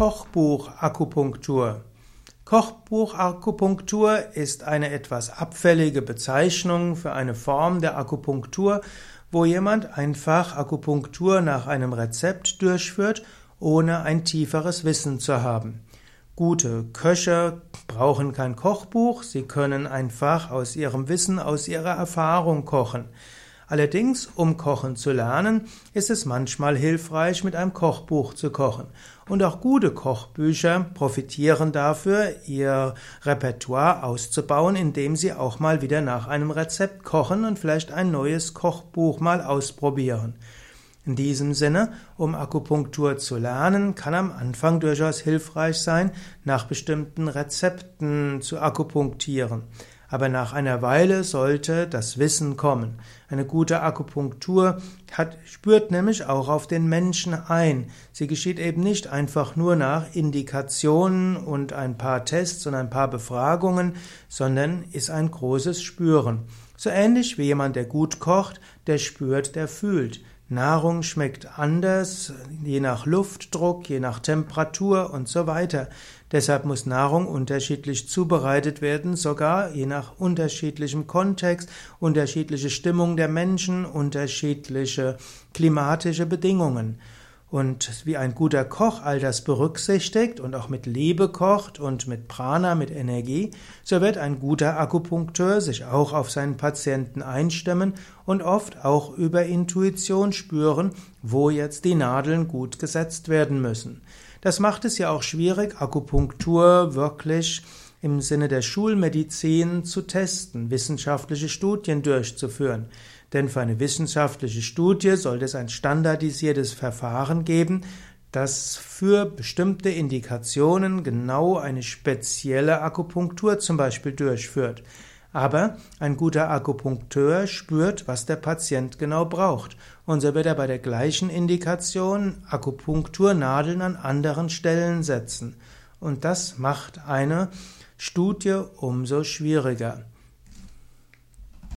Kochbuch-Akupunktur. Kochbuch-Akupunktur ist eine etwas abfällige Bezeichnung für eine Form der Akupunktur, wo jemand einfach Akupunktur nach einem Rezept durchführt, ohne ein tieferes Wissen zu haben. Gute Köche brauchen kein Kochbuch, sie können einfach aus ihrem Wissen, aus ihrer Erfahrung kochen. Allerdings, um kochen zu lernen, ist es manchmal hilfreich, mit einem Kochbuch zu kochen. Und auch gute Kochbücher profitieren dafür, ihr Repertoire auszubauen, indem sie auch mal wieder nach einem Rezept kochen und vielleicht ein neues Kochbuch mal ausprobieren. In diesem Sinne, um Akupunktur zu lernen, kann am Anfang durchaus hilfreich sein, nach bestimmten Rezepten zu akupunktieren. Aber nach einer Weile sollte das Wissen kommen. Eine gute Akupunktur hat, spürt nämlich auch auf den Menschen ein. Sie geschieht eben nicht einfach nur nach Indikationen und ein paar Tests und ein paar Befragungen, sondern ist ein großes Spüren. So ähnlich wie jemand, der gut kocht, der spürt, der fühlt. Nahrung schmeckt anders, je nach Luftdruck, je nach Temperatur und so weiter. Deshalb muss Nahrung unterschiedlich zubereitet werden, sogar je nach unterschiedlichem Kontext, unterschiedliche Stimmung der Menschen, unterschiedliche klimatische Bedingungen. Und wie ein guter Koch all das berücksichtigt und auch mit Liebe kocht und mit Prana, mit Energie, so wird ein guter Akupunkteur sich auch auf seinen Patienten einstimmen und oft auch über Intuition spüren, wo jetzt die Nadeln gut gesetzt werden müssen. Das macht es ja auch schwierig, Akupunktur wirklich im Sinne der Schulmedizin zu testen, wissenschaftliche Studien durchzuführen. Denn für eine wissenschaftliche Studie sollte es ein standardisiertes Verfahren geben, das für bestimmte Indikationen genau eine spezielle Akupunktur zum Beispiel durchführt. Aber ein guter Akupunkteur spürt, was der Patient genau braucht. Und so wird er bei der gleichen Indikation Akupunkturnadeln an anderen Stellen setzen. Und das macht eine Studie umso schwieriger.